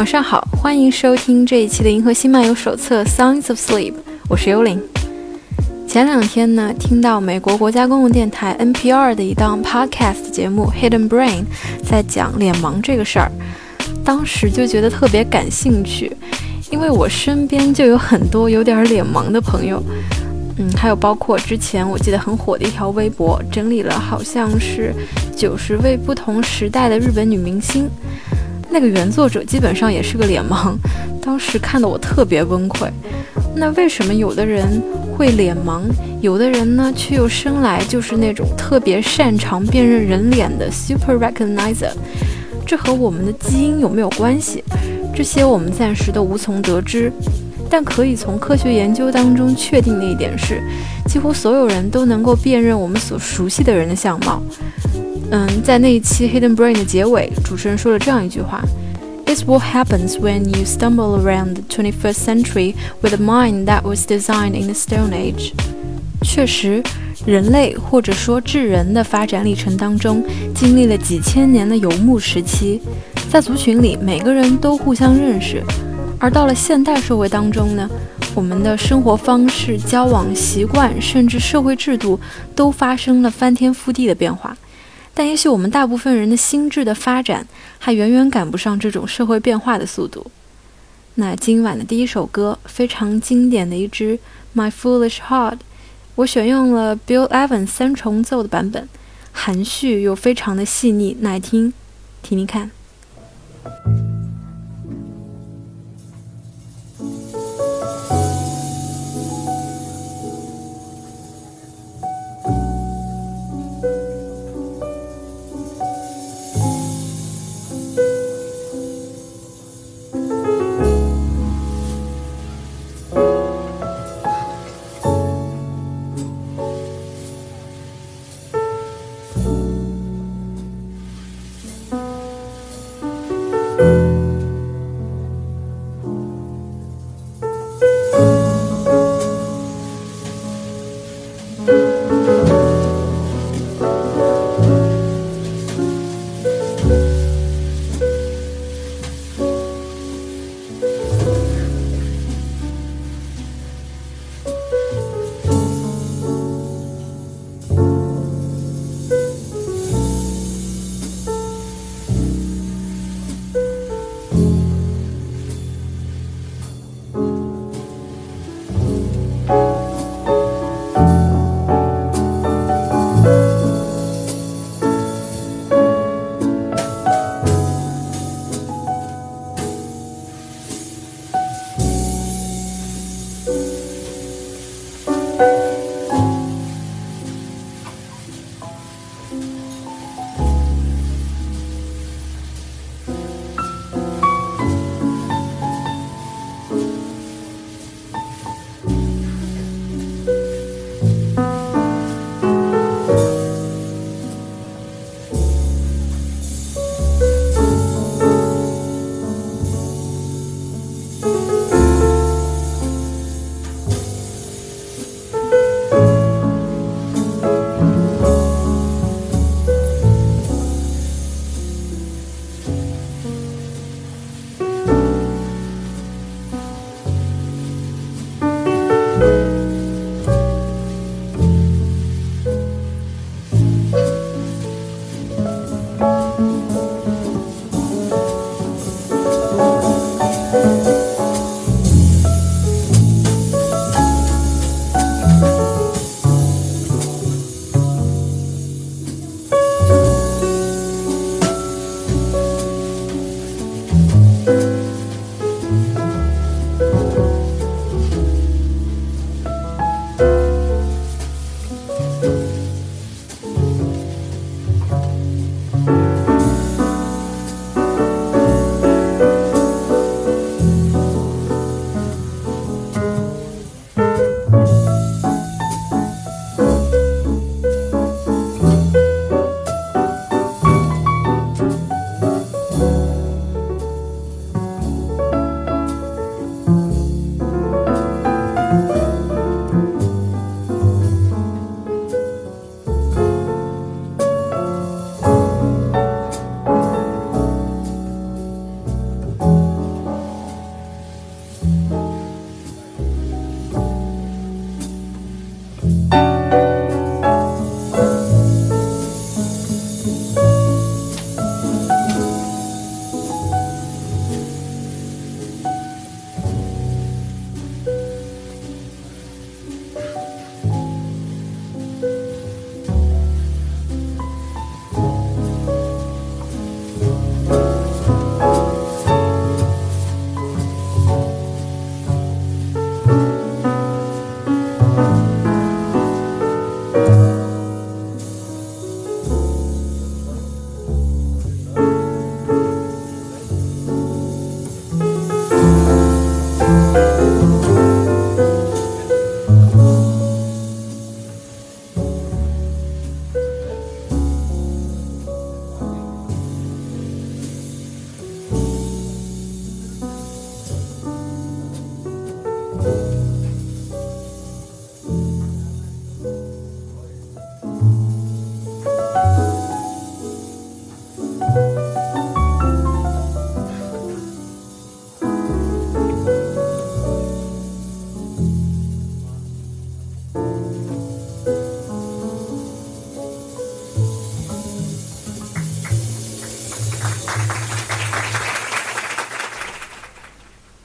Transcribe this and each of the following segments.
晚上好，欢迎收听这一期的《银河系漫游手册：Sounds of Sleep》，我是幽灵。前两天呢，听到美国国家公共电台 NPR 的一档 podcast 节目《Hidden Brain》在讲脸盲这个事儿，当时就觉得特别感兴趣，因为我身边就有很多有点脸盲的朋友。嗯，还有包括之前我记得很火的一条微博，整理了好像是九十位不同时代的日本女明星。那个原作者基本上也是个脸盲，当时看得我特别崩溃。那为什么有的人会脸盲，有的人呢却又生来就是那种特别擅长辨认人脸的 super recognizer？这和我们的基因有没有关系？这些我们暂时都无从得知。但可以从科学研究当中确定的一点是，几乎所有人都能够辨认我们所熟悉的人的相貌。嗯，在那一期 Hidden Brain 的结尾，主持人说了这样一句话：“It's what happens when you stumble around the 21st century with a mind that was designed in the Stone Age。”确实，人类或者说智人的发展历程当中，经历了几千年的游牧时期，在族群里，每个人都互相认识。而到了现代社会当中呢，我们的生活方式、交往习惯，甚至社会制度，都发生了翻天覆地的变化。但也许我们大部分人的心智的发展，还远远赶不上这种社会变化的速度。那今晚的第一首歌，非常经典的一支《My Foolish Heart》，我选用了 Bill Evans 三重奏的版本，含蓄又非常的细腻耐听，听听看。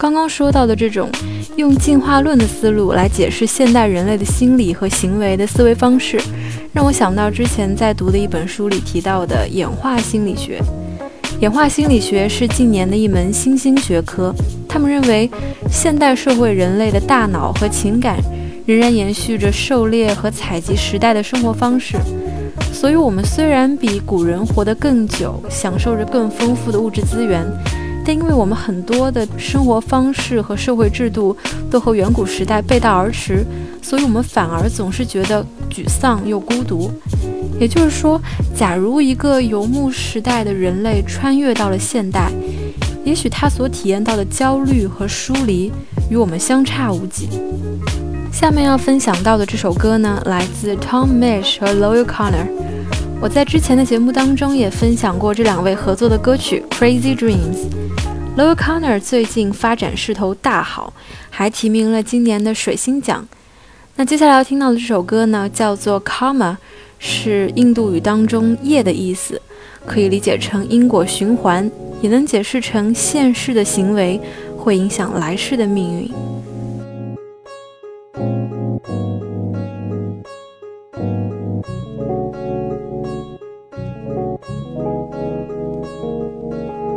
刚刚说到的这种用进化论的思路来解释现代人类的心理和行为的思维方式，让我想到之前在读的一本书里提到的演化心理学。演化心理学是近年的一门新兴学科。他们认为，现代社会人类的大脑和情感仍然延续着狩猎和采集时代的生活方式。所以，我们虽然比古人活得更久，享受着更丰富的物质资源，但因为我们很多的生活方式和社会制度都和远古时代背道而驰，所以我们反而总是觉得沮丧又孤独。也就是说，假如一个游牧时代的人类穿越到了现代，也许他所体验到的焦虑和疏离与我们相差无几。下面要分享到的这首歌呢，来自 Tom Misch 和 Loyal Connor。我在之前的节目当中也分享过这两位合作的歌曲《Crazy Dreams》。Loyal Connor 最近发展势头大好，还提名了今年的水星奖。那接下来要听到的这首歌呢，叫做《Karma》。是印度语当中“业”的意思，可以理解成因果循环，也能解释成现世的行为会影响来世的命运。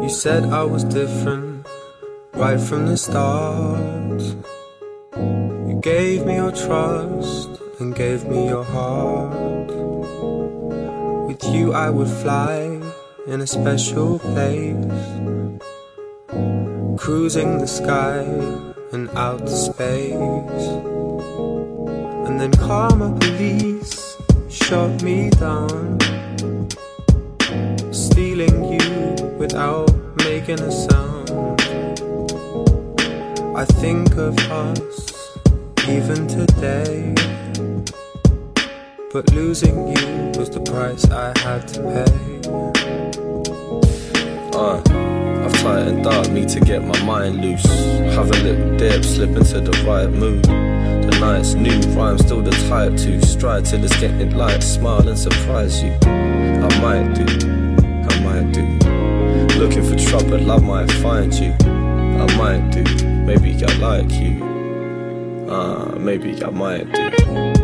You said I was different right from the start. You gave me your trust and gave me your heart. With you, I would fly in a special place, cruising the sky and out to space. And then karma police shot me down, stealing you without making a sound. I think of us even today. But losing you was the price I had to pay. Uh, I've tightened up, need to get my mind loose. Have a little dip, slip into the right mood. The night's new, rhyme still the type to stride till it's getting light. Smile and surprise you. I might do, for trouble, love might find you. I might do. Maybe I like you. Uh, maybe I might do.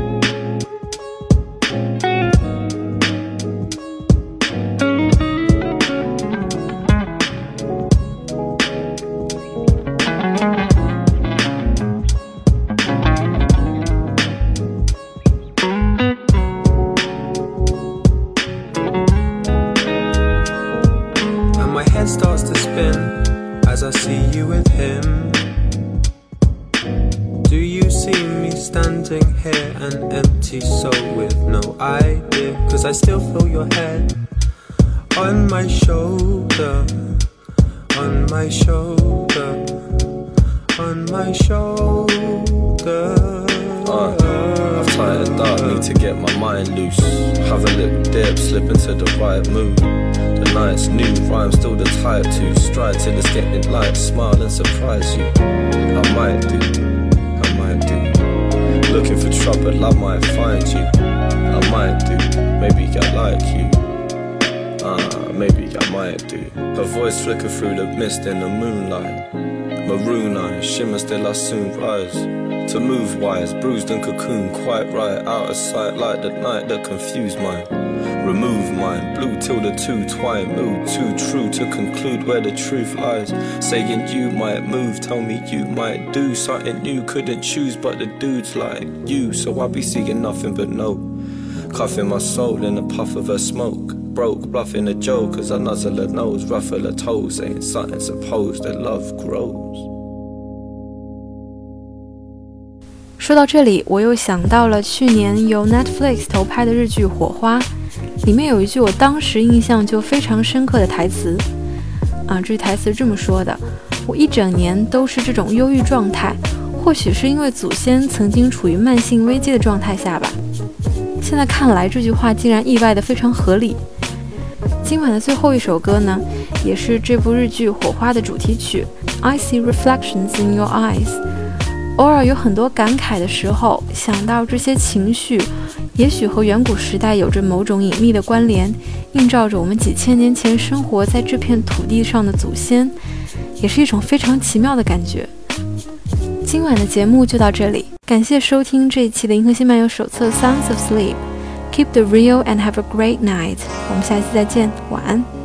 light dark, need to get my mind loose. Have a little dip, slip into the right mood. The night's new, rhyme still the type to stride till it's getting light, smile and surprise you. I might do, I might do. Looking for trouble, I might find you. I might do, maybe I like you. Ah, uh, maybe I might do. Her voice flicker through the mist in the moonlight. Maroon eyes, shimmer still I soon rise. To move wise, bruised and cocoon, quite right. Out of sight like the night that confused mine. Remove mine, blue till the two twine. Mood too true to conclude where the truth lies. Saying you might move, tell me you might do something you couldn't choose, but the dude's like you. So I be seeing nothing but no. Cuffing my soul in a puff of a smoke broke, bluffing a joke as I nuzzle her nose, ruffle her toes, saying something supposed that love grows. 说到这里，我又想到了去年由 Netflix 投拍的日剧《火花》，里面有一句我当时印象就非常深刻的台词啊，这句台词是这么说的：“我一整年都是这种忧郁状态，或许是因为祖先曾经处于慢性危机的状态下吧。”现在看来，这句话竟然意外的非常合理。今晚的最后一首歌呢，也是这部日剧《火花》的主题曲《I See Reflections in Your Eyes》。偶尔有很多感慨的时候，想到这些情绪，也许和远古时代有着某种隐秘的关联，映照着我们几千年前生活在这片土地上的祖先。也是一种非常奇妙的感觉。今晚的节目就到这里，感谢收听这一期的《银河系漫游手册 Sounds of Sleep》。Keep the real and have a great night。我们下期再见，晚安。